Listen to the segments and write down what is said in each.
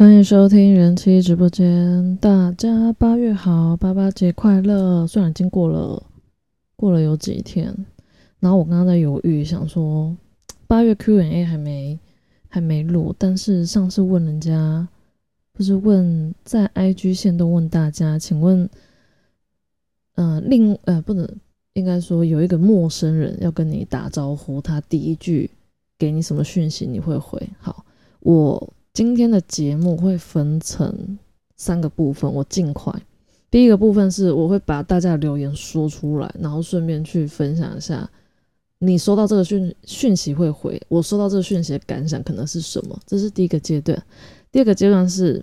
欢迎收听人气直播间，大家八月好，八八节快乐！虽然已经过了过了有几天，然后我刚刚在犹豫，想说八月 Q&A 还没还没录，但是上次问人家，不是问在 IG 线都问大家，请问，呃，另呃不能应该说有一个陌生人要跟你打招呼，他第一句给你什么讯息，你会回？好，我。今天的节目会分成三个部分，我尽快。第一个部分是我会把大家的留言说出来，然后顺便去分享一下你收到这个讯讯息会回，我收到这个讯息的感想可能是什么，这是第一个阶段。第二个阶段是，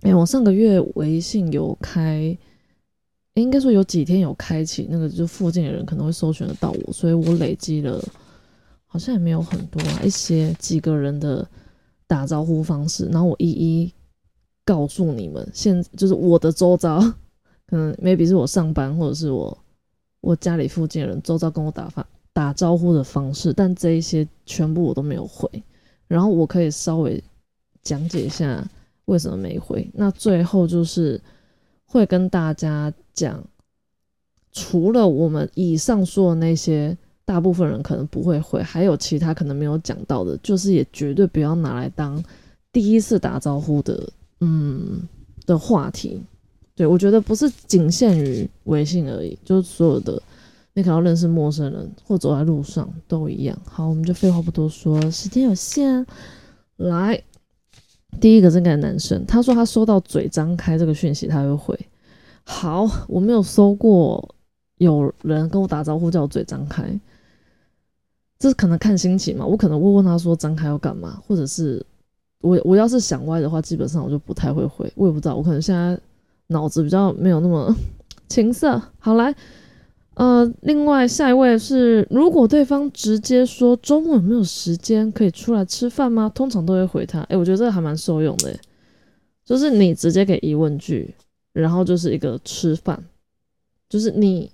哎，我上个月微信有开，应该说有几天有开启那个，就附近的人可能会搜寻得到我，所以我累积了好像也没有很多啊，一些几个人的。打招呼方式，然后我一一告诉你们。现就是我的周遭，可能 maybe 是我上班，或者是我我家里附近人周遭跟我打发打招呼的方式，但这一些全部我都没有回。然后我可以稍微讲解一下为什么没回。那最后就是会跟大家讲，除了我们以上说的那些。大部分人可能不会回，还有其他可能没有讲到的，就是也绝对不要拿来当第一次打招呼的，嗯的话题。对我觉得不是仅限于微信而已，就是所有的你可能要认识陌生人或走在路上都一样。好，我们就废话不多说，时间有限，来，第一个这个男生，他说他收到嘴张开这个讯息，他会回。好，我没有收过有人跟我打招呼叫我嘴张开。这可能看心情嘛，我可能会问他说张开要干嘛，或者是我我要是想歪的话，基本上我就不太会回，我也不知道，我可能现在脑子比较没有那么 情色。好来，呃，另外下一位是，如果对方直接说周末有没有时间可以出来吃饭吗？通常都会回他，哎，我觉得这个还蛮受用的，就是你直接给疑问句，然后就是一个吃饭，就是你。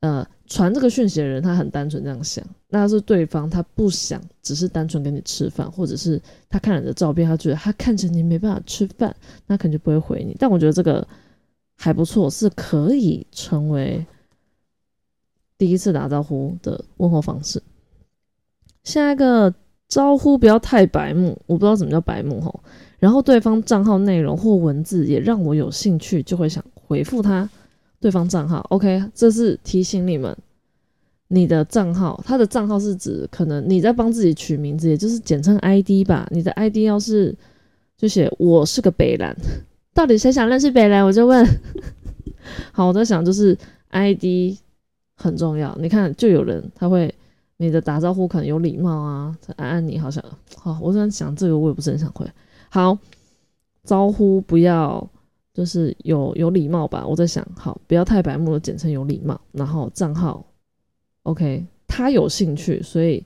呃，传这个讯息的人他很单纯这样想，那是对方他不想，只是单纯跟你吃饭，或者是他看你的照片，他觉得他看着你没办法吃饭，那肯定不会回你。但我觉得这个还不错，是可以成为第一次打招呼的问候方式。下一个招呼不要太白目，我不知道什么叫白目吼。然后对方账号内容或文字也让我有兴趣，就会想回复他。对方账号，OK，这是提醒你们，你的账号，他的账号是指可能你在帮自己取名字，也就是简称 ID 吧。你的 ID 要是就写我是个北兰，到底谁想认识北兰，我就问。好，我在想就是 ID 很重要。你看，就有人他会你的打招呼可能有礼貌啊，安安你好像好，我在想这个我也不是很想回。好，招呼不要。就是有有礼貌吧，我在想，好，不要太白目了，简称有礼貌。然后账号，OK，他有兴趣，所以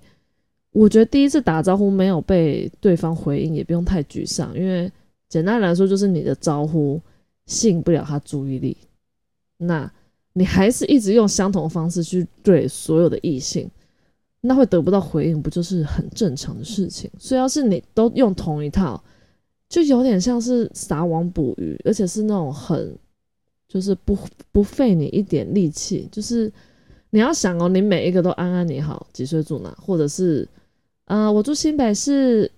我觉得第一次打招呼没有被对方回应，也不用太沮丧，因为简单来说就是你的招呼吸引不了他注意力，那你还是一直用相同的方式去对所有的异性，那会得不到回应，不就是很正常的事情？所以要是你都用同一套。就有点像是撒网捕鱼，而且是那种很，就是不不费你一点力气。就是你要想哦，你每一个都安安你好，几岁住哪，或者是，呃，我住新北市，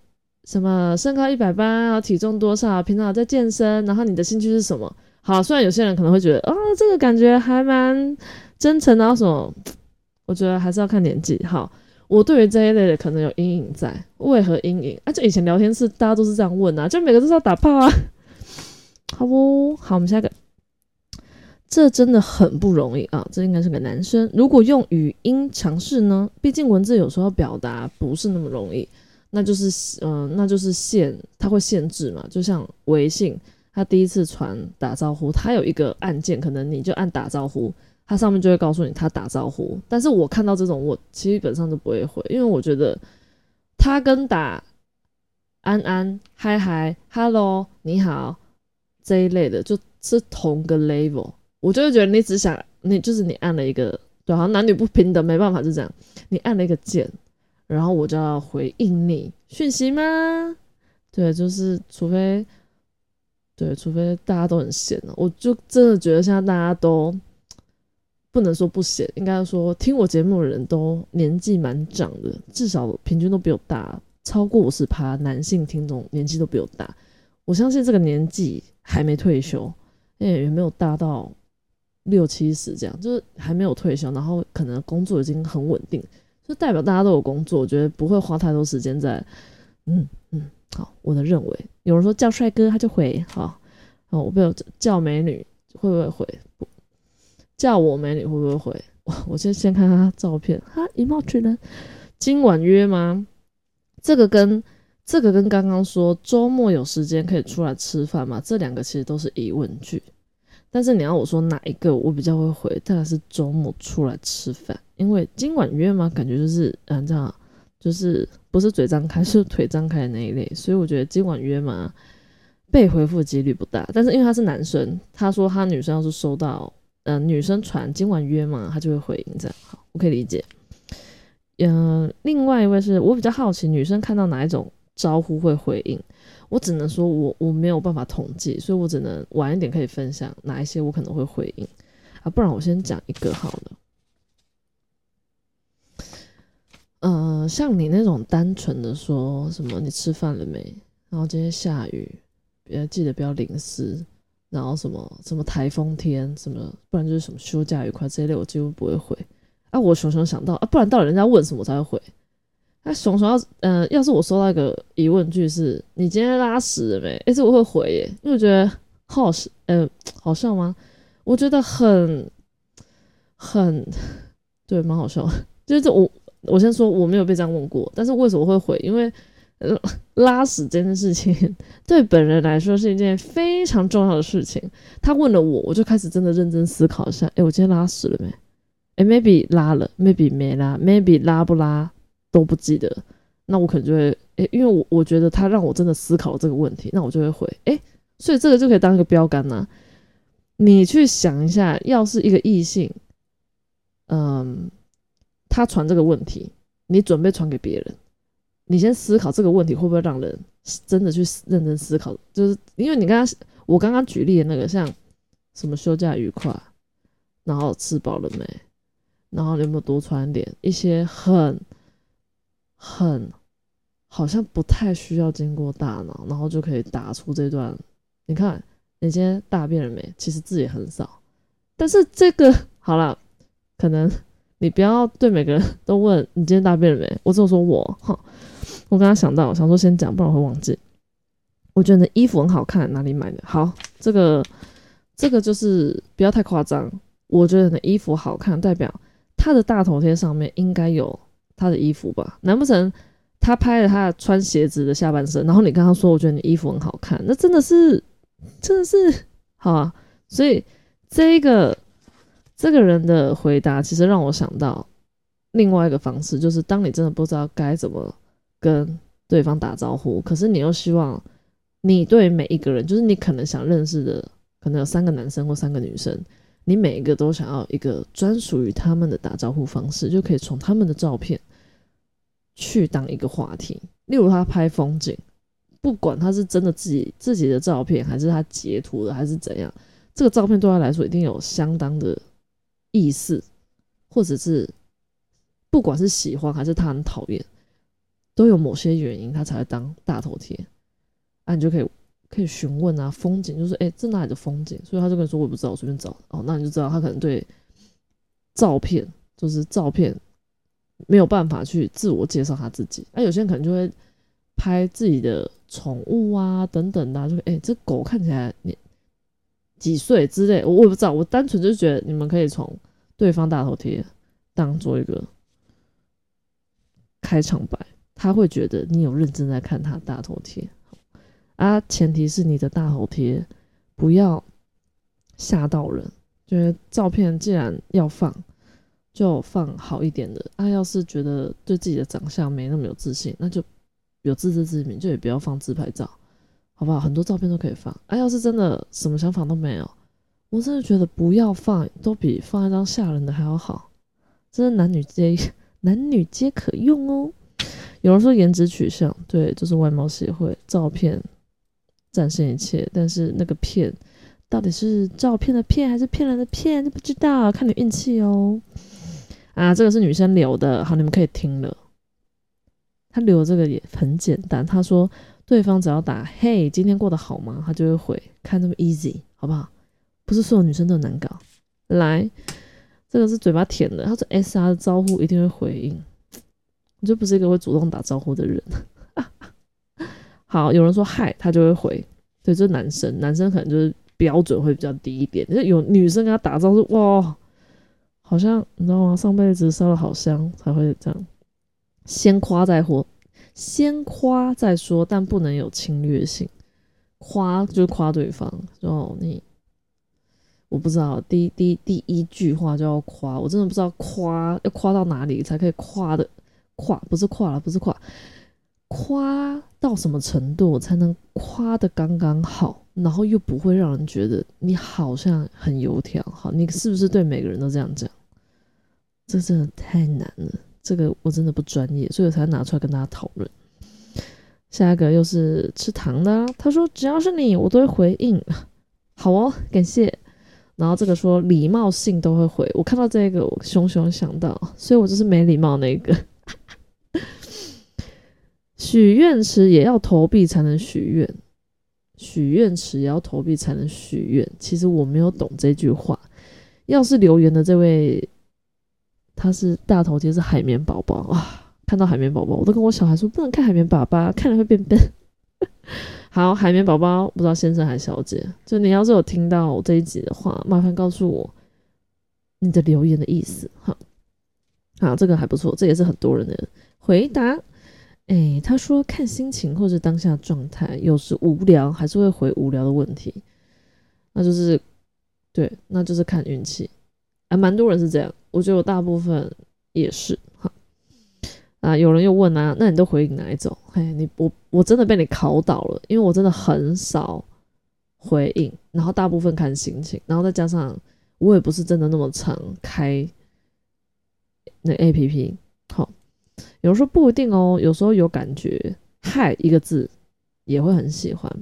什么身高一百八，体重多少，平常在健身，然后你的兴趣是什么？好，虽然有些人可能会觉得，哦，这个感觉还蛮真诚的，什么？我觉得还是要看年纪。好。我对于这一类的可能有阴影在，为何阴影？啊，就以前聊天室大家都是这样问啊，就每个都是要打炮啊，好不？好，我们下一个，这真的很不容易啊，这应该是个男生。如果用语音尝试呢？毕竟文字有时候表达不是那么容易，那就是嗯，那就是限，它会限制嘛。就像微信，他第一次传打招呼，他有一个按键，可能你就按打招呼。它上面就会告诉你他打招呼，但是我看到这种我基本上都不会回，因为我觉得他跟打安安、嗨嗨、hello、你好这一类的就是同个 level，我就会觉得你只想你就是你按了一个对，好像男女不平等，没办法就这样，你按了一个键，然后我就要回应你讯息吗？对，就是除非，对，除非大家都很闲了，我就真的觉得现在大家都不能说不闲，应该说听我节目的人都年纪蛮长的，至少平均都比我大，超过五十趴男性听众年纪都比我大。我相信这个年纪还没退休，也没有大到六七十这样，就是还没有退休，然后可能工作已经很稳定，就代表大家都有工作，我觉得不会花太多时间在，嗯嗯。好，我的认为，有人说叫帅哥他就回，好，哦，我不有叫美女会不会回？叫我美女会不会回？我我先先看他照片，哈，以貌取人。今晚约吗？这个跟这个跟刚刚说周末有时间可以出来吃饭吗？这两个其实都是疑问句。但是你要我说哪一个我比较会回，当然是周末出来吃饭，因为今晚约吗？感觉就是嗯这样。就是不是嘴张开，是腿张开的那一类，所以我觉得今晚约嘛，被回复几率不大。但是因为他是男生，他说他女生要是收到，嗯，女生传今晚约嘛，他就会回应这样。好，我可以理解。嗯，另外一位是我比较好奇，女生看到哪一种招呼会回应？我只能说我我没有办法统计，所以我只能晚一点可以分享哪一些我可能会回应啊，不然我先讲一个好了。呃，像你那种单纯的说什么，你吃饭了没？然后今天下雨，别记得不要淋湿。然后什么什么台风天，什么不然就是什么休假愉快这一类，我几乎不会回。啊，我熊熊想到啊，不然到底人家问什么才会回？那熊熊要呃，要是我收到一个疑问句是“你今天拉屎了没？”哎，这我会回耶，因为我觉得好笑，呃，好笑吗？我觉得很很对，蛮好笑，就是我。我先说我没有被这样问过，但是为什么会回？因为呃拉屎这件事情 对本人来说是一件非常重要的事情。他问了我，我就开始真的认真思考一下。哎，我今天拉屎了没？哎，maybe 拉了，maybe 没拉，maybe 拉不拉都不记得。那我可能就会哎，因为我我觉得他让我真的思考这个问题，那我就会回哎。所以这个就可以当一个标杆呐。你去想一下，要是一个异性，嗯。他传这个问题，你准备传给别人，你先思考这个问题会不会让人真的去认真思考？就是因为你刚刚我刚刚举例的那个，像什么休假愉快，然后吃饱了没，然后有没有多穿点，一些很很好像不太需要经过大脑，然后就可以打出这段。你看你今天大便了没？其实字也很少，但是这个好了，可能。你不要对每个人都问你今天大便了没？我只有说我哈，我刚刚想到，想说先讲，不然我会忘记。我觉得你的衣服很好看，哪里买的？好，这个这个就是不要太夸张。我觉得你的衣服好看，代表他的大头贴上面应该有他的衣服吧？难不成他拍了他穿鞋子的下半身，然后你跟他说，我觉得你衣服很好看，那真的是真的是好啊。所以这一个。这个人的回答其实让我想到另外一个方式，就是当你真的不知道该怎么跟对方打招呼，可是你又希望你对每一个人，就是你可能想认识的，可能有三个男生或三个女生，你每一个都想要一个专属于他们的打招呼方式，就可以从他们的照片去当一个话题。例如他拍风景，不管他是真的自己自己的照片，还是他截图的，还是怎样，这个照片对他来说一定有相当的。意思，或者是不管是喜欢还是他很讨厌，都有某些原因，他才会当大头贴。啊，你就可以可以询问啊，风景就是哎，这哪里的风景？所以他就跟你说我也不知道，我随便找。哦，那你就知道他可能对照片就是照片没有办法去自我介绍他自己。那有些人可能就会拍自己的宠物啊等等的，就哎，这狗看起来你几岁之类，我我也不知道，我单纯就觉得你们可以从。对方大头贴当做一个开场白，他会觉得你有认真在看他大头贴啊。前提是你的大头贴不要吓到人，觉得照片既然要放，就放好一点的啊。要是觉得对自己的长相没那么有自信，那就有自知之明，就也不要放自拍照，好不好？很多照片都可以放啊。要是真的什么想法都没有。我真的觉得不要放，都比放一张吓人的还要好。真的男女皆男女皆可用哦。有人说颜值取向，对，就是外貌协会，照片战胜一切。但是那个骗到底是照片的骗还是骗人的骗，不知道，看你运气哦。啊，这个是女生留的，好，你们可以听了。她留这个也很简单，她说对方只要打“嘿，今天过得好吗”，她就会回，看这么 easy，好不好？不是所有女生都难搞。来，这个是嘴巴甜的，她说 S R 的招呼一定会回应。我就不是一个会主动打招呼的人。好，有人说嗨，他就会回。对，这是男生，男生可能就是标准会比较低一点。就有女生跟他打招呼，哇，好像你知道吗？上辈子烧的好香才会这样。先夸再说，先夸再说，但不能有侵略性。夸就是夸对方，哦，你我不知道第第第一句话就要夸，我真的不知道夸要夸到哪里才可以夸的。夸不是夸了，不是夸，夸到什么程度才能夸的刚刚好，然后又不会让人觉得你好像很油条？好，你是不是对每个人都这样讲？这真的太难了，这个我真的不专业，所以我才拿出来跟大家讨论。下一个又是吃糖的，他说只要是你，我都会回应。好哦，感谢。然后这个说礼貌性都会回，我看到这个我熊熊想到，所以我就是没礼貌那个。许愿池也要投币才能许愿，许愿池也要投币才能许愿。其实我没有懂这句话。要是留言的这位，他是大头贴是海绵宝宝啊！看到海绵宝宝，我都跟我小孩说不能看海绵宝宝，看了会变笨。好，海绵宝宝，不知道先生还是小姐，就你要是有听到这一集的话，麻烦告诉我你的留言的意思。好，好，这个还不错，这也是很多人的回答。哎，他说看心情或者当下状态，有时无聊还是会回无聊的问题，那就是对，那就是看运气。还蛮多人是这样，我觉得我大部分也是哈。啊，有人又问啊，那你都回应哪一种？嘿，你我我真的被你考倒了，因为我真的很少回应，然后大部分看心情，然后再加上我也不是真的那么常开那 A P P 好。有时候不一定哦，有时候有感觉，嗨一个字也会很喜欢。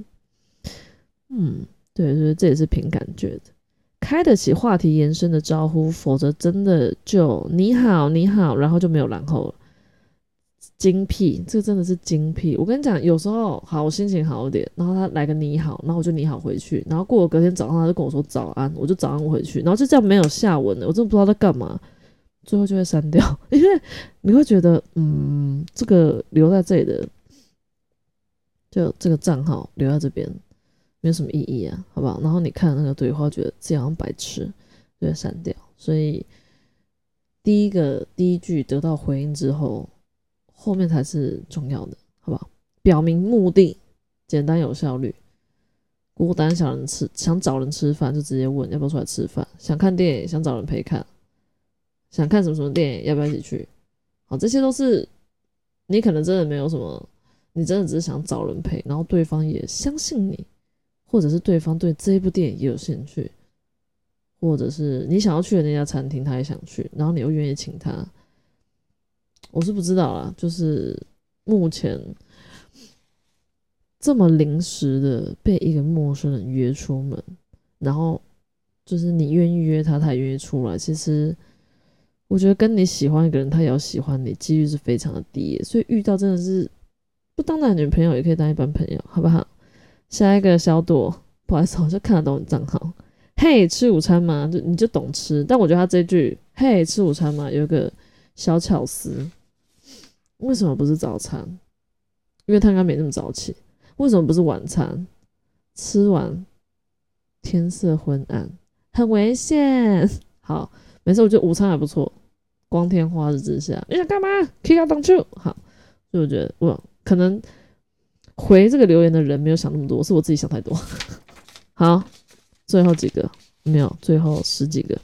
嗯，对，所以这也是凭感觉的，开得起话题延伸的招呼，否则真的就你好你好，然后就没有然后了。精辟，这个真的是精辟。我跟你讲，有时候好，我心情好一点，然后他来个你好，然后我就你好回去，然后过了隔天早上他就跟我说早安，我就早安回去，然后就这样没有下文了，我真的不知道在干嘛。最后就会删掉，因为你会觉得，嗯，这个留在这里的，就这个账号留在这边没有什么意义啊，好不好？然后你看那个对话，觉得这样白痴，就会删掉。所以第一个第一句得到回应之后，后面才是重要的，好不好？表明目的，简单有效率。孤单想人吃，想找人吃饭就直接问要不要出来吃饭。想看电影，想找人陪看。想看什么什么电影，要不要一起去？好，这些都是你可能真的没有什么，你真的只是想找人陪，然后对方也相信你，或者是对方对这一部电影也有兴趣，或者是你想要去的那家餐厅他也想去，然后你又愿意请他，我是不知道啦，就是目前这么临时的被一个陌生人约出门，然后就是你愿意约他，他也愿意出来，其实。我觉得跟你喜欢一个人，他也要喜欢你，几率是非常的低，所以遇到真的是不当男女朋友也可以当一般朋友，好不好？下一个小朵，不好意思，我就看得懂你账号。嘿，吃午餐吗？就你就懂吃，但我觉得他这句“嘿，吃午餐吗”有一个小巧思，为什么不是早餐？因为他应该没那么早起。为什么不是晚餐？吃完天色昏暗，很危险。好。没事，我觉得午餐还不错。光天化日之下，你想干嘛？可以要挡住。好，所以我觉得我可能回这个留言的人没有想那么多，是我自己想太多。好，最后几个没有，最后十几个。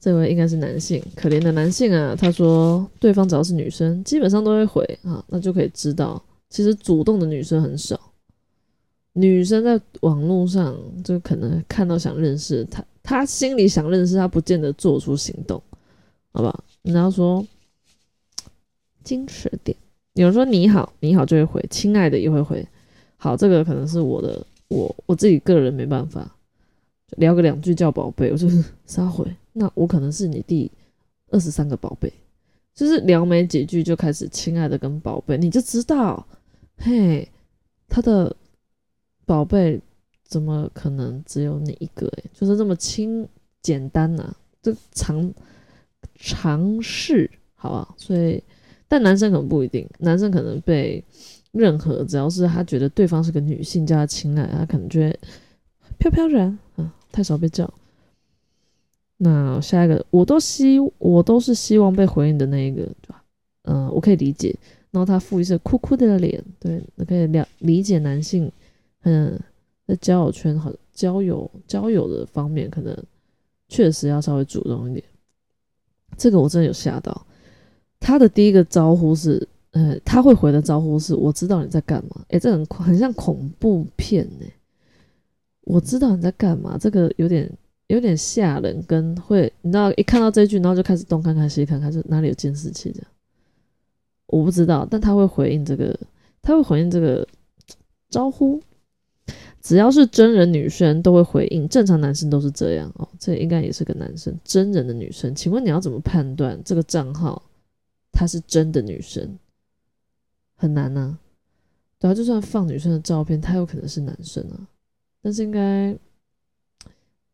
这位应该是男性，可怜的男性啊。他说，对方只要是女生，基本上都会回啊，那就可以知道，其实主动的女生很少。女生在网络上就可能看到想认识他。他心里想认识他，不见得做出行动，好吧？你要说矜持点。有人说你好，你好就会回，亲爱的也会回。好，这个可能是我的，我我自己个人没办法，聊个两句叫宝贝，我就是撒回。那我可能是你第二十三个宝贝，就是聊没几句就开始亲爱的跟宝贝，你就知道，嘿，他的宝贝怎么可能只有你一个？诶，就是这么轻简单呐，这尝尝试好吧？所以，但男生可能不一定，男生可能被。任何只要是他觉得对方是个女性叫他亲爱，他可能觉得飘飘然啊，太少被叫。那下一个，我都希我都是希望被回应的那一个，对吧？嗯，我可以理解。然后他附一是哭哭的脸，对，那可以了理解男性，嗯，在交友圈和交友交友的方面，可能确实要稍微主动一点。这个我真的有吓到，他的第一个招呼是。呃，他会回的招呼是“我知道你在干嘛”，哎，这很很像恐怖片呢。我知道你在干嘛，这个有点有点吓人，跟会你知道一看到这句，然后就开始东看看西看看，是哪里有监视器这样。我不知道，但他会回应这个，他会回应这个招呼。只要是真人女生都会回应，正常男生都是这样哦。这应该也是个男生，真人的女生，请问你要怎么判断这个账号她是真的女生？很难呐，对啊，就算放女生的照片，他有可能是男生啊，但是应该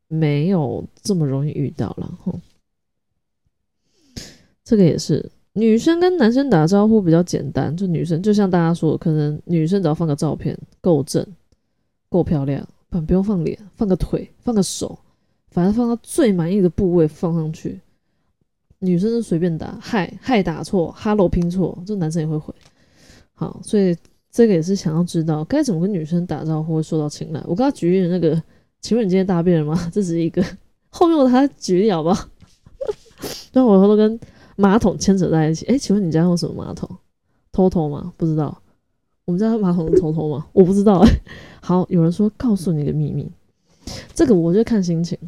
没有这么容易遇到了吼。这个也是，女生跟男生打招呼比较简单，就女生就像大家说，可能女生只要放个照片够正、够漂亮，不不用放脸，放个腿、放个手，反正放到最满意的部位放上去，女生就随便打，嗨嗨打错，hello 拼错，这男生也会回。好，所以这个也是想要知道该怎么跟女生打招呼会受到青睐。我刚刚举例的那个，请问你今天大便了吗？这是一个 后面我他举例好不好？那我都跟马桶牵扯在一起。哎，请问你家用什么马桶？偷偷吗？不知道。我们家马桶偷偷吗？我不知道。好，有人说告诉你个秘密，这个我就看心情。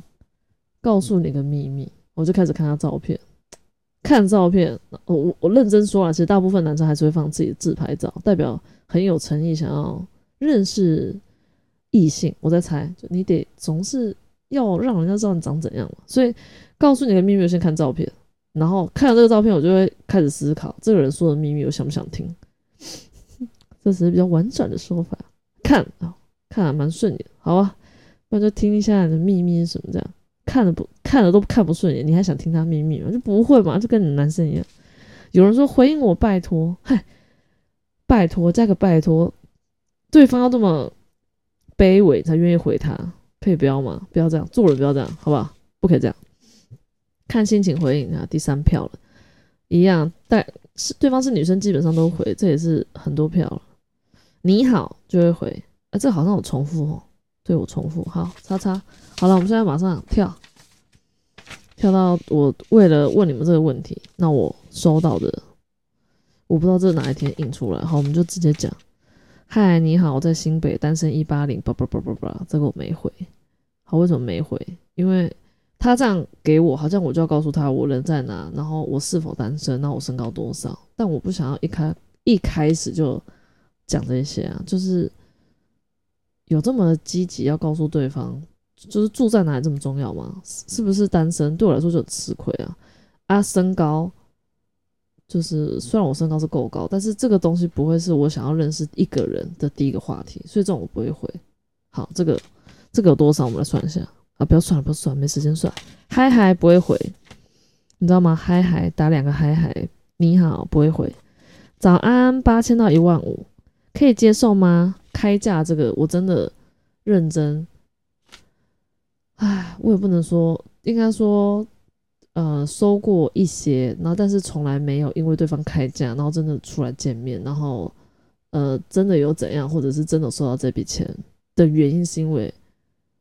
告诉你个秘密，我就开始看他照片。看照片，我我我认真说了，其实大部分男生还是会放自己的自拍照，代表很有诚意，想要认识异性。我在猜，就你得总是要让人家知道你长怎样嘛。所以告诉你个秘密，先看照片，然后看了这个照片，我就会开始思考这个人说的秘密，我想不想听？这是比较婉转的说法。看啊，看还蛮顺眼，好吧，那就听一下你的秘密什么这样。看了不看了都看不顺眼，你还想听他秘密吗？就不会嘛，就跟你男生一样。有人说回应我，拜托，嗨，拜托加个拜托，对方要这么卑微才愿意回他，可以不要吗？不要这样，做人不要这样，好不好？不可以这样，看心情回应啊。第三票了，一样，但是对方是女生，基本上都回，这也是很多票了。你好就会回，啊，这好像有重复哦。对我重复。好，叉叉，好了，我们现在马上跳，跳到我为了问你们这个问题，那我收到的，我不知道这是哪一天印出来，好，我们就直接讲，嗨，你好，我在新北，单身一八零，叭叭叭叭叭，这个我没回，好，为什么没回？因为他这样给我，好像我就要告诉他我人在哪，然后我是否单身，那我身高多少，但我不想要一开一开始就讲这些啊，就是。有这么积极要告诉对方，就是住在哪里这么重要吗？是不是单身对我来说就很吃亏啊？啊，身高就是虽然我身高是够高，但是这个东西不会是我想要认识一个人的第一个话题，所以这种我不会回。好，这个这个有多少？我们来算一下啊！不要算了，不要算了，没时间算。嗨嗨不会回，你知道吗？嗨嗨打两个嗨嗨，你好不会回。早安八千到一万五，可以接受吗？开价这个我真的认真，唉，我也不能说，应该说，呃，收过一些，然后但是从来没有因为对方开价，然后真的出来见面，然后呃，真的有怎样，或者是真的收到这笔钱的原因，是因为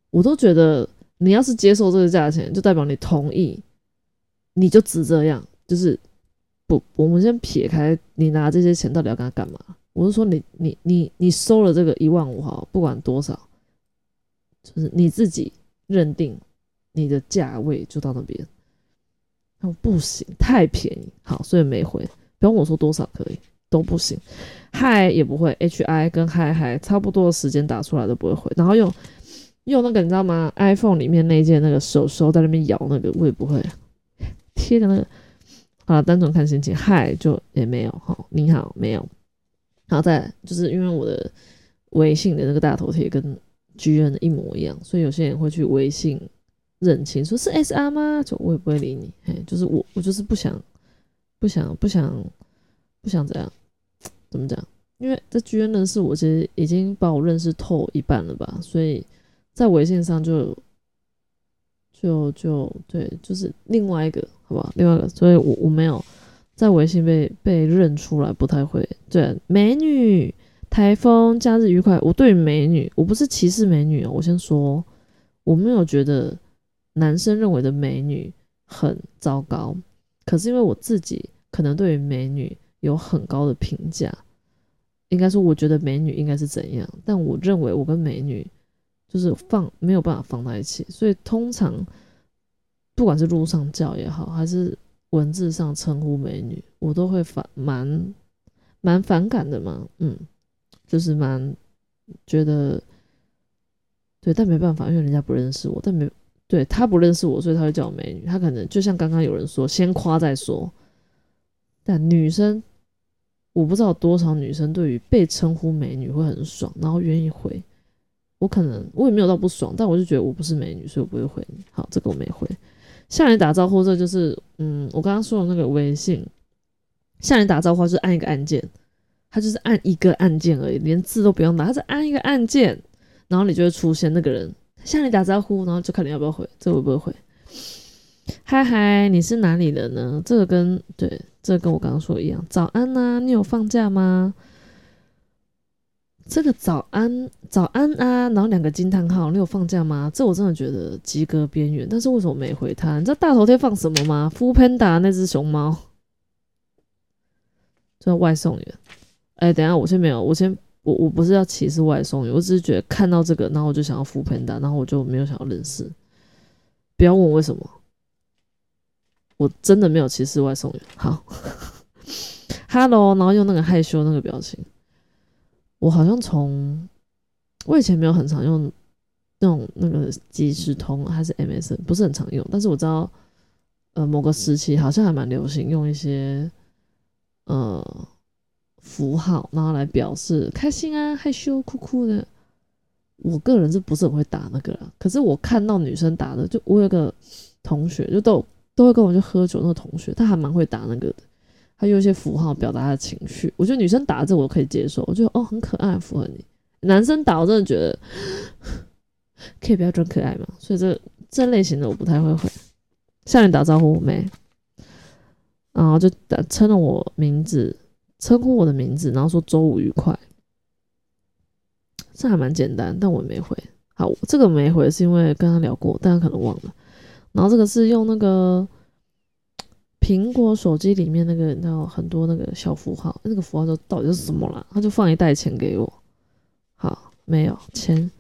我都觉得你要是接受这个价钱，就代表你同意，你就只这样，就是不，我们先撇开你拿这些钱到底要跟他干嘛。我是说，你你你你收了这个一万五哈，不管多少，就是你自己认定你的价位就到那边。他说不行，太便宜，好，所以没回。不用我说多少可以都不行。嗨也不会，H I 跟嗨嗨差不多的时间打出来都不会回，然后用用那个你知道吗？iPhone 里面那件那个手手在那边摇那个我也不会贴的那个，好了，单纯看心情，嗨就也没有哈，你好没有，然后再就是因为我的微信的那个大头贴跟 G N 的一模一样，所以有些人会去微信认亲，说是 S R 吗？就我也不会理你，嘿，就是我我就是不想不想不想不想怎样。怎么讲？因为这居然认识我，其实已经把我认识透一半了吧，所以在微信上就就就对，就是另外一个，好不好？另外一个，所以我我没有在微信被被认出来，不太会。对，美女，台风，假日愉快。我对美女，我不是歧视美女哦，我先说，我没有觉得男生认为的美女很糟糕，可是因为我自己可能对于美女有很高的评价。应该说，我觉得美女应该是怎样，但我认为我跟美女就是放没有办法放在一起，所以通常不管是路上叫也好，还是文字上称呼美女，我都会反蛮蛮反感的嘛，嗯，就是蛮觉得对，但没办法，因为人家不认识我，但没对他不认识我，所以他会叫我美女，他可能就像刚刚有人说，先夸再说，但女生。我不知道多少女生对于被称呼美女会很爽，然后愿意回。我可能我也没有到不爽，但我就觉得我不是美女，所以我不会回你。好，这个我没回。向你打招呼，这就是嗯，我刚刚说的那个微信。向你打招呼就是按一个按键，他就是按一个按键而已，连字都不用打，他只按一个按键，然后你就会出现那个人向你打招呼，然后就看你要不要回。这个我不会回。嗨嗨，你是哪里人呢？这个跟对。这跟我刚刚说的一样，早安呐，你有放假吗？这个早安，早安啊，然后两个惊叹号，你有放假吗？这我真的觉得及格边缘，但是为什么没回他？你知道大头贴放什么吗 f u Panda 那只熊猫，叫外送员。哎，等下，我先没有，我先，我我不是要歧视外送员，我只是觉得看到这个，然后我就想要 f u Panda，然后我就没有想要认识。不要问我为什么。我真的没有歧视外送员。好，Hello，然后用那个害羞那个表情。我好像从我以前没有很常用那种那个即时通还是 MSN，不是很常用。但是我知道，呃，某个时期好像还蛮流行用一些呃符号，然后来表示开心啊、害羞、哭哭的。我个人是不是很会打那个？可是我看到女生打的，就我有个同学就都。都会跟我去喝酒那个同学，他还蛮会打那个的，他用一些符号表达他的情绪。我觉得女生打这我可以接受，我觉得哦很可爱，符合你。男生打我真的觉得可以不要装可爱嘛，所以这这类型的我不太会回。向你打招呼没？然后就打称了我名字，称呼我的名字，然后说周五愉快，这还蛮简单，但我没回。好，这个没回是因为跟他聊过，但他可能忘了。然后这个是用那个苹果手机里面那个，然后很多那个小符号，那个符号就到底是什么啦？他就放一袋钱给我，好，没有钱，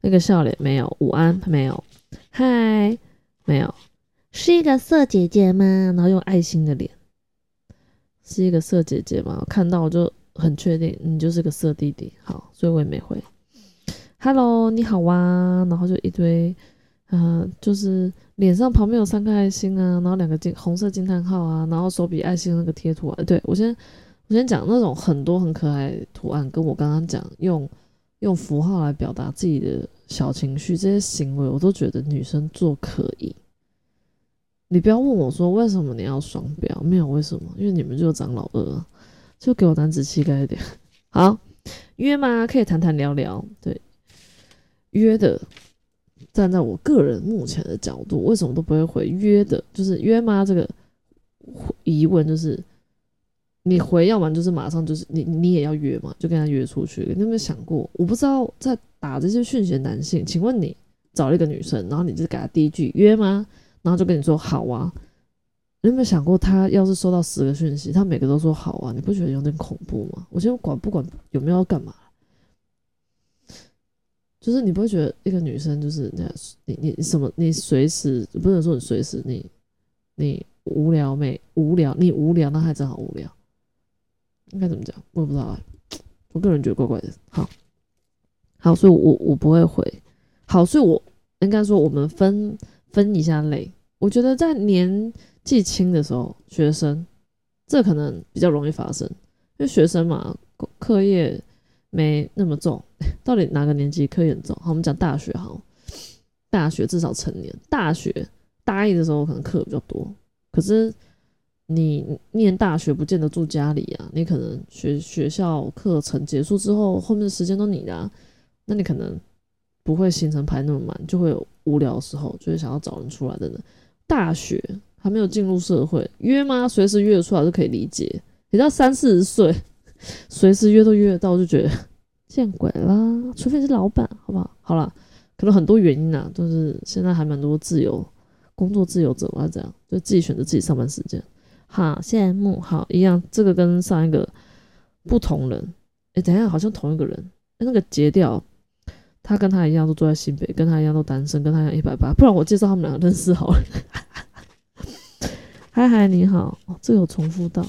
那个笑脸没有，午安没有，嗨没有，是一个色姐姐吗？然后用爱心的脸，是一个色姐姐吗？看到我就很确定你就是个色弟弟，好，所以我也没回。Hello，你好啊，然后就一堆。嗯，就是脸上旁边有三颗爱心啊，然后两个金红色惊叹号啊，然后手比爱心那个贴图啊。对我先我先讲那种很多很可爱图案，跟我刚刚讲用用符号来表达自己的小情绪这些行为，我都觉得女生做可以。你不要问我说为什么你要双标，没有为什么，因为你们就长老二，就给我男子气概一点。好，约吗？可以谈谈聊聊。对，约的。站在我个人目前的角度，为什么都不会回约的？就是约吗？这个疑问就是，你回要不然就是马上就是你你也要约嘛，就跟他约出去。你有没有想过？我不知道在打这些讯息的男性，请问你找了一个女生，然后你就给他第一句约吗？然后就跟你说好啊。你有没有想过，他要是收到十个讯息，他每个都说好啊，你不觉得有点恐怖吗？我觉得管不管有没有要干嘛？就是你不会觉得一个女生就是那样，你你什么你随时不能说你随时你你无聊没无聊你无聊那还真好无聊，应该怎么讲？我也不知道啊。我个人觉得怪怪的。好，好，所以我我不会回。好，所以我应该说，我们分分一下类。我觉得在年纪轻的时候，学生这可能比较容易发生，因为学生嘛，课业没那么重。到底哪个年纪课业很重？好，我们讲大学好。大学至少成年，大学大一的时候可能课比较多，可是你念大学不见得住家里啊，你可能学学校课程结束之后，后面的时间都你的，那你可能不会行程排那么满，就会有无聊的时候，就会想要找人出来的人。大学还没有进入社会，约吗？随时约出来都可以理解。你到三四十岁，随时约都约得到，就觉得 见鬼啦！除非是老板，好不好？好了。可能很多原因啊，都是现在还蛮多自由工作自由者啊，这样就自己选择自己上班时间。好羡慕，好一样，这个跟上一个不同人。哎，等一下，好像同一个人。那个截掉，他跟他一样都住在新北，跟他一样都单身，跟他一样一百八。不然我介绍他们两个认识好了。嗨嗨，你好，哦，这有重复到。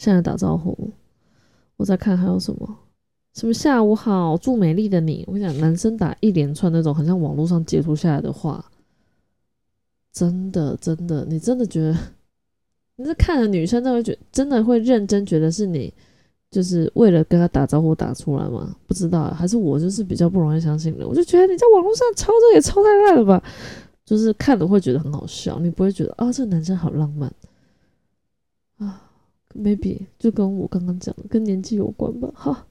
现在打招呼，我在看还有什么。什么下午好，祝美丽的你。我跟你讲，男生打一连串那种很像网络上截图下来的话，真的真的，你真的觉得 你是看了女生，都会觉真的会认真觉得是你，就是为了跟他打招呼打出来吗？不知道，还是我就是比较不容易相信的。我就觉得你在网络上抄这也抄太烂了吧，就是看了会觉得很好笑，你不会觉得啊，这个男生好浪漫？Maybe 就跟我刚刚讲的，跟年纪有关吧，哈。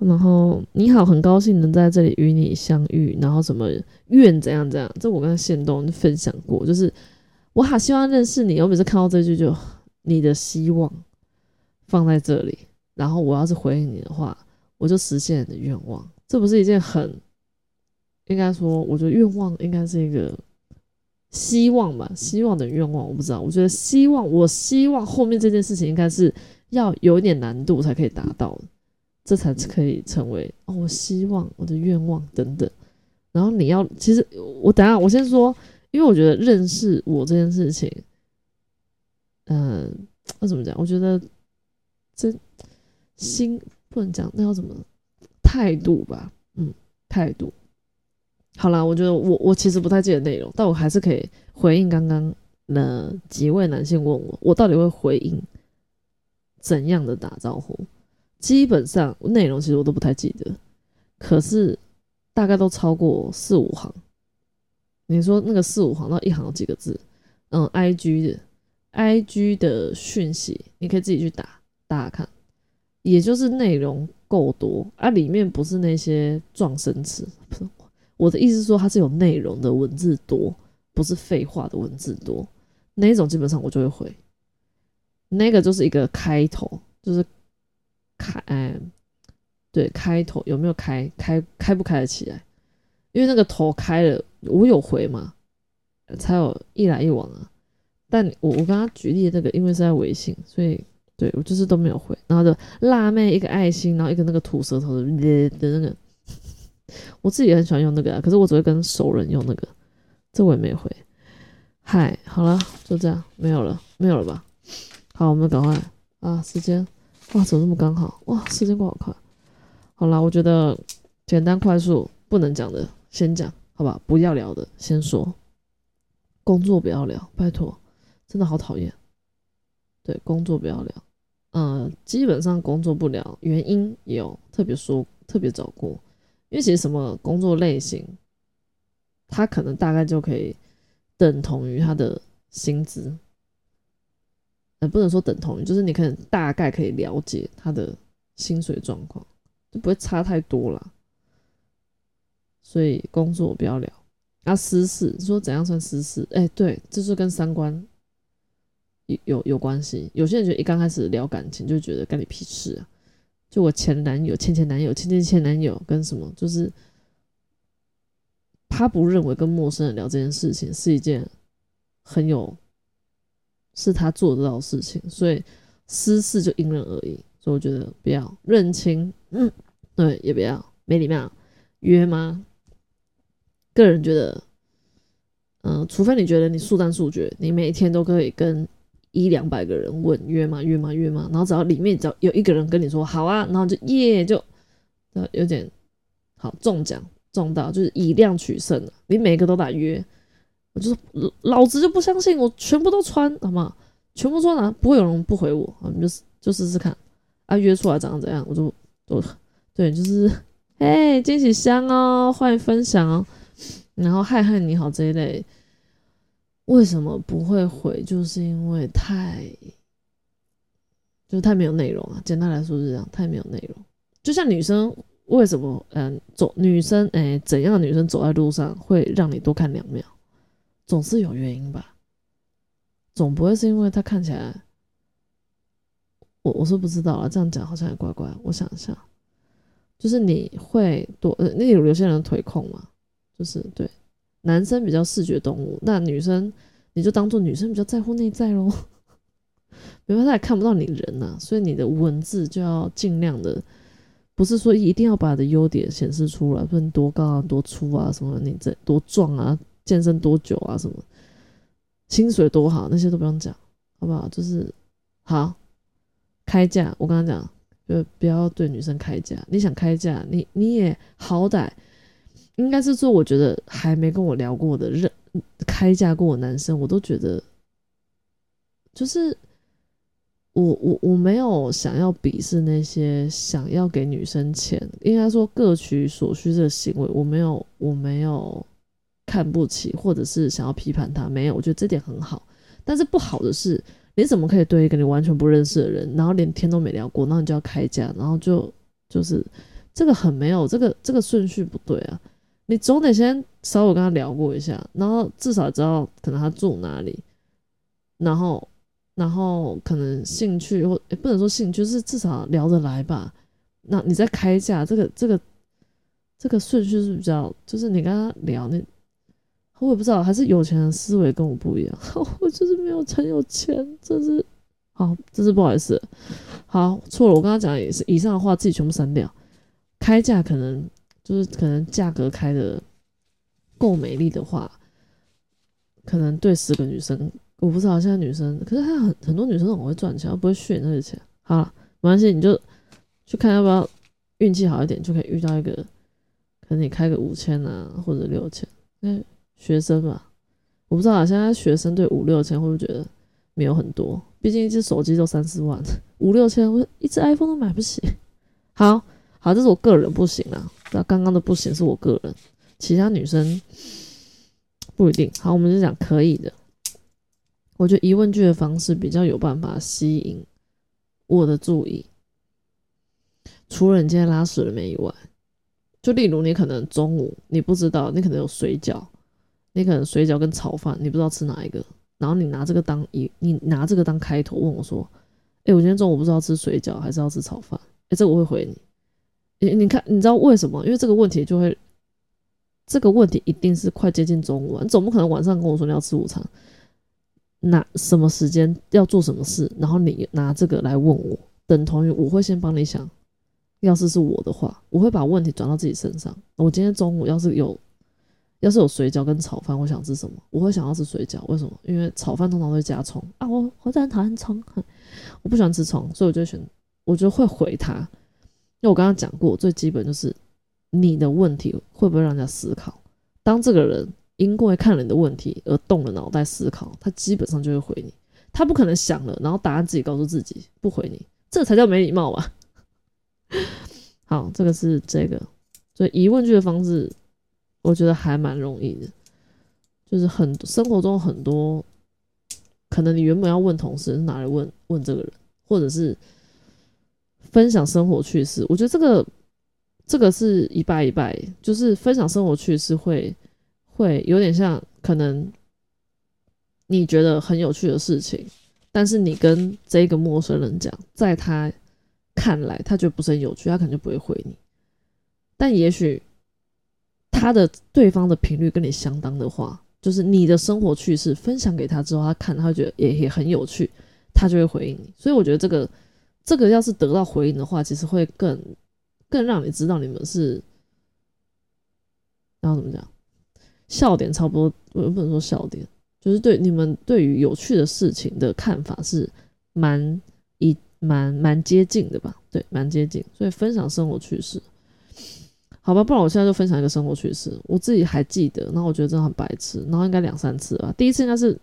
然后你好，很高兴能在这里与你相遇。然后什么愿怎样怎样，这我跟宪东分享过，就是我好希望认识你。我每次看到这句，就你的希望放在这里。然后我要是回应你的话，我就实现你的愿望。这不是一件很应该说，我觉得愿望应该是一个希望吧，希望的愿望。我不知道，我觉得希望，我希望后面这件事情应该是要有一点难度才可以达到的。这才可以成为哦，我希望我的愿望等等。然后你要，其实我等下我先说，因为我觉得认识我这件事情，嗯，那怎么讲？我觉得这心不能讲，那要怎么态度吧？嗯，态度。好啦，我觉得我我其实不太记得内容，但我还是可以回应刚刚那几位男性问我，我到底会回应怎样的打招呼？基本上内容其实我都不太记得，可是大概都超过四五行。你说那个四五行到一行有几个字？嗯，I G 的 I G 的讯息，你可以自己去打打看，也就是内容够多啊，里面不是那些撞声词。不是我的意思是说，它是有内容的文字多，不是废话的文字多。那一种基本上我就会回，那个就是一个开头，就是。开，嗯，对，开头有没有开？开开不开得起来？因为那个头开了，我有回嘛，才有一来一往啊。但我我刚刚举例的那个，因为是在微信，所以对我就是都没有回。然后就辣妹一个爱心，然后一个那个吐舌头的的那个，我自己也很喜欢用那个啊，可是我只会跟熟人用那个，这我也没回。嗨，好了，就这样，没有了，没有了吧？好，我们赶快啊，时间。哇，怎么那么刚好？哇，时间过好快。好啦，我觉得简单快速不能讲的先讲，好吧？不要聊的先说。工作不要聊，拜托，真的好讨厌。对，工作不要聊。嗯，基本上工作不聊，原因有特别说，特别找过。因为其实什么工作类型，他可能大概就可以等同于他的薪资。呃，不能说等同于，就是你可能大概可以了解他的薪水状况，就不会差太多啦。所以工作不要聊。啊，私事说怎样算私事？哎，对，这就跟三观有有有关系。有些人觉得一刚开始聊感情就觉得干你屁事啊！就我前男友、前前男友、前前前男友跟什么，就是他不认为跟陌生人聊这件事情是一件很有。是他做得到的事情，所以私事就因人而异。所以我觉得不要认清，嗯，对，也不要没礼貌约吗？个人觉得，嗯，除非你觉得你速战速决，你每一天都可以跟一两百个人问约吗？约吗？约吗，然后只要里面只要有一个人跟你说好啊，然后就耶就呃有点好中奖中到就是以量取胜了，你每个都打约，我就说老子就不相信，我全部都穿好吗？全部穿了不会有人不回我，我们就就试试看。啊约出来长怎样，我就就对就是嘿惊喜箱哦，欢迎分享哦，然后嗨嗨你好这一类。为什么不会回？就是因为太，就是太没有内容啊。简单来说是这样，太没有内容。就像女生为什么，嗯，走女生，哎，怎样的女生走在路上会让你多看两秒？总是有原因吧？总不会是因为她看起来，我我是不知道啊。这样讲好像也怪怪。我想一下，就是你会多，呃，那有有些人腿控嘛，就是对。男生比较视觉动物，那女生你就当做女生比较在乎内在喽。没办法，也看不到你人呐，所以你的文字就要尽量的，不是说一定要把你的优点显示出来，说你多高啊、多粗啊、什么你这多壮啊、健身多久啊、什么薪水多好，那些都不用讲，好不好？就是好开价，我刚刚讲，就不要对女生开价。你想开价，你你也好歹。应该是说，我觉得还没跟我聊过的任开价过的男生，我都觉得，就是我我我没有想要鄙视那些想要给女生钱，应该说各取所需这个行为，我没有我没有看不起，或者是想要批判他，没有，我觉得这点很好。但是不好的是，你怎么可以对一个你完全不认识的人，然后连天都没聊过，那你就要开价，然后就就是这个很没有这个这个顺序不对啊。你总得先稍微跟他聊过一下，然后至少知道可能他住哪里，然后，然后可能兴趣或不能说兴趣，就是至少聊得来吧。那你在开价，这个这个这个顺序是比较，就是你跟他聊，那我也不知道，还是有钱人思维跟我不一样，我就是没有很有钱，这是好，这是不好意思，好错了，我刚刚讲也是以上的话自己全部删掉，开价可能。就是可能价格开的够美丽的话，可能对十个女生，我不知道现在女生，可是她很很多女生很会赚钱，不会炫那些钱。好了，没关系，你就去看要不要运气好一点，就可以遇到一个，可能你开个五千啊，或者六千。那学生嘛，我不知道啊，现在学生对五六千会不会觉得没有很多？毕竟一只手机都三四万，五六千，我一只 iPhone 都买不起。好。好，这是我个人不行啊。那刚刚的不行是我个人，其他女生不一定。好，我们就讲可以的。我觉得疑问句的方式比较有办法吸引我的注意。除了你今天拉屎了没以外，就例如你可能中午你不知道，你可能有水饺，你可能水饺跟炒饭，你不知道吃哪一个，然后你拿这个当一，你拿这个当开头问我说：“哎，我今天中午不知道吃水饺还是要吃炒饭？”哎，这我会回你。你你看，你知道为什么？因为这个问题就会，这个问题一定是快接近中午了，你总不可能晚上跟我说你要吃午餐，那什么时间要做什么事，然后你拿这个来问我，等同于我会先帮你想，要是是我的话，我会把问题转到自己身上。我今天中午要是有，要是有水饺跟炒饭，我想吃什么？我会想要吃水饺，为什么？因为炒饭通常会加葱啊，我我很讨厌葱，我不喜欢吃葱，所以我就选，我就会回他。因为我刚刚讲过，最基本就是你的问题会不会让人家思考。当这个人因为看了你的问题而动了脑袋思考，他基本上就会回你。他不可能想了，然后答案自己告诉自己不回你，这才叫没礼貌吧？好，这个是这个，所以疑问句的方式，我觉得还蛮容易的。就是很生活中很多，可能你原本要问同事，拿来问问这个人，或者是。分享生活趣事，我觉得这个这个是一拜一拜，就是分享生活趣事会会有点像，可能你觉得很有趣的事情，但是你跟这个陌生人讲，在他看来他觉得不是很有趣，他可能就不会回你。但也许他的对方的频率跟你相当的话，就是你的生活趣事分享给他之后，他看他会觉得也也很有趣，他就会回应你。所以我觉得这个。这个要是得到回应的话，其实会更更让你知道你们是，然后怎么讲，笑点差不多，我不能说笑点，就是对你们对于有趣的事情的看法是蛮一蛮蛮接近的吧？对，蛮接近，所以分享生活趣事，好吧，不然我现在就分享一个生活趣事，我自己还记得，然后我觉得真的很白痴，然后应该两三次吧，第一次应该是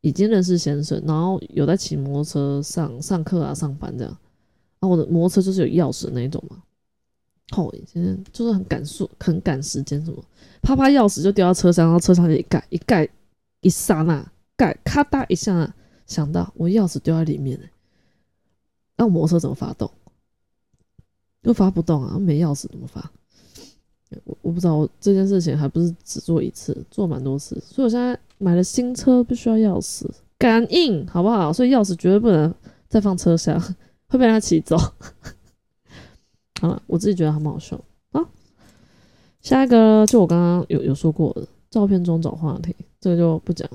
已经认识先生，然后有在骑摩托车上上课啊、上班这样，然后我的摩托车就是有钥匙那一种嘛，哦，现在就是很赶速、很赶时间，什么啪啪钥匙就掉到车上，然后车上一盖一盖。一刹那，盖咔嗒一下，想到我钥匙丢在里面了，那摩托车怎么发动？又发不动啊，没钥匙怎么发？我我不知道，我这件事情还不是只做一次，做蛮多次，所以我现在买了新车，不需要钥匙，感应好不好？所以钥匙绝对不能再放车厢，会被他骑走。好了，我自己觉得还蛮好笑啊。下一个就我刚刚有有说过的，照片中找话题。这个就不讲，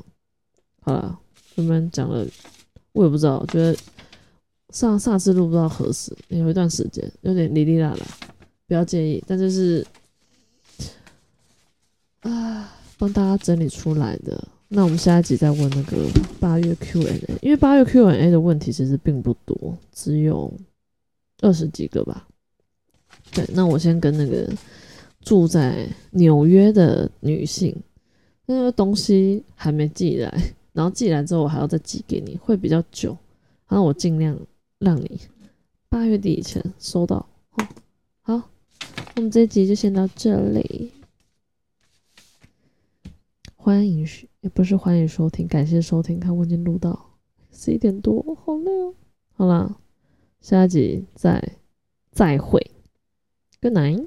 好了，我们讲了，我也不知道，觉得上上次录不知道何时，有一段时间有点哩哩啦啦，不要介意，但就是啊，帮大家整理出来的。那我们下一集再问那个八月 Q&A，因为八月 Q&A 的问题其实并不多，只有二十几个吧。对，那我先跟那个住在纽约的女性。那个东西还没寄来，然后寄来之后我还要再寄给你，会比较久。然后我尽量让你八月底以前收到。好，我们这一集就先到这里。欢迎许也不是欢迎收听，感谢收听。看我已经录到十一点多，好累哦。好了，下一集再再会，Good night。